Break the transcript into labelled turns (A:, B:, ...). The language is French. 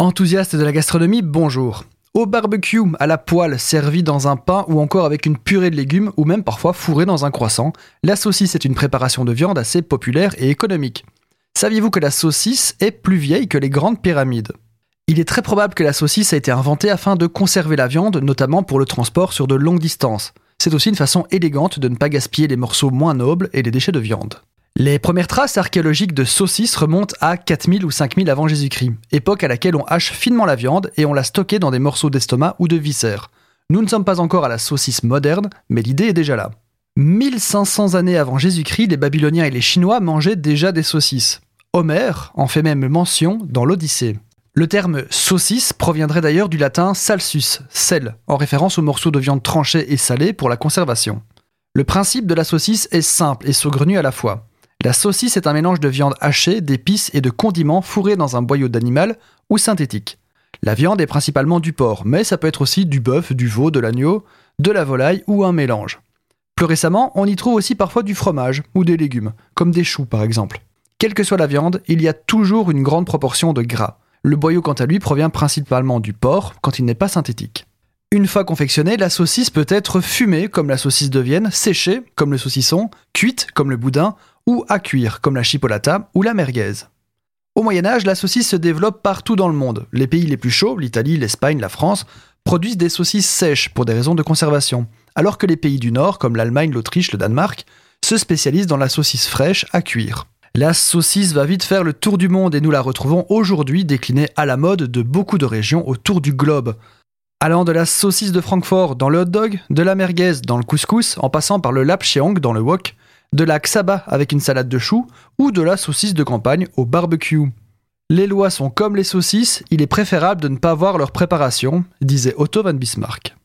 A: Enthousiaste de la gastronomie, bonjour. Au barbecue, à la poêle, servi dans un pain ou encore avec une purée de légumes ou même parfois fourré dans un croissant, la saucisse est une préparation de viande assez populaire et économique. Saviez-vous que la saucisse est plus vieille que les grandes pyramides? Il est très probable que la saucisse a été inventée afin de conserver la viande, notamment pour le transport sur de longues distances. C'est aussi une façon élégante de ne pas gaspiller les morceaux moins nobles et les déchets de viande. Les premières traces archéologiques de saucisses remontent à 4000 ou 5000 avant Jésus-Christ, époque à laquelle on hache finement la viande et on la stockait dans des morceaux d'estomac ou de viscères. Nous ne sommes pas encore à la saucisse moderne, mais l'idée est déjà là. 1500 années avant Jésus-Christ, les Babyloniens et les Chinois mangeaient déjà des saucisses. Homère en fait même mention dans l'Odyssée. Le terme saucisse proviendrait d'ailleurs du latin salsus, sel, en référence aux morceaux de viande tranchés et salés pour la conservation. Le principe de la saucisse est simple et saugrenu à la fois. La saucisse est un mélange de viande hachée, d'épices et de condiments fourrés dans un boyau d'animal ou synthétique. La viande est principalement du porc, mais ça peut être aussi du bœuf, du veau, de l'agneau, de la volaille ou un mélange. Plus récemment, on y trouve aussi parfois du fromage ou des légumes, comme des choux par exemple. Quelle que soit la viande, il y a toujours une grande proportion de gras. Le boyau quant à lui provient principalement du porc quand il n'est pas synthétique. Une fois confectionnée, la saucisse peut être fumée comme la saucisse de Vienne, séchée comme le saucisson, cuite comme le boudin ou à cuire, comme la chipolata ou la merguez. Au Moyen Âge, la saucisse se développe partout dans le monde. Les pays les plus chauds, l'Italie, l'Espagne, la France, produisent des saucisses sèches pour des raisons de conservation, alors que les pays du Nord, comme l'Allemagne, l'Autriche, le Danemark, se spécialisent dans la saucisse fraîche à cuire. La saucisse va vite faire le tour du monde et nous la retrouvons aujourd'hui déclinée à la mode de beaucoup de régions autour du globe. Allant de la saucisse de Francfort dans le hot dog, de la merguez dans le couscous, en passant par le lapcheong dans le wok, de la xaba avec une salade de choux ou de la saucisse de campagne au barbecue. Les lois sont comme les saucisses, il est préférable de ne pas voir leur préparation, disait Otto von Bismarck.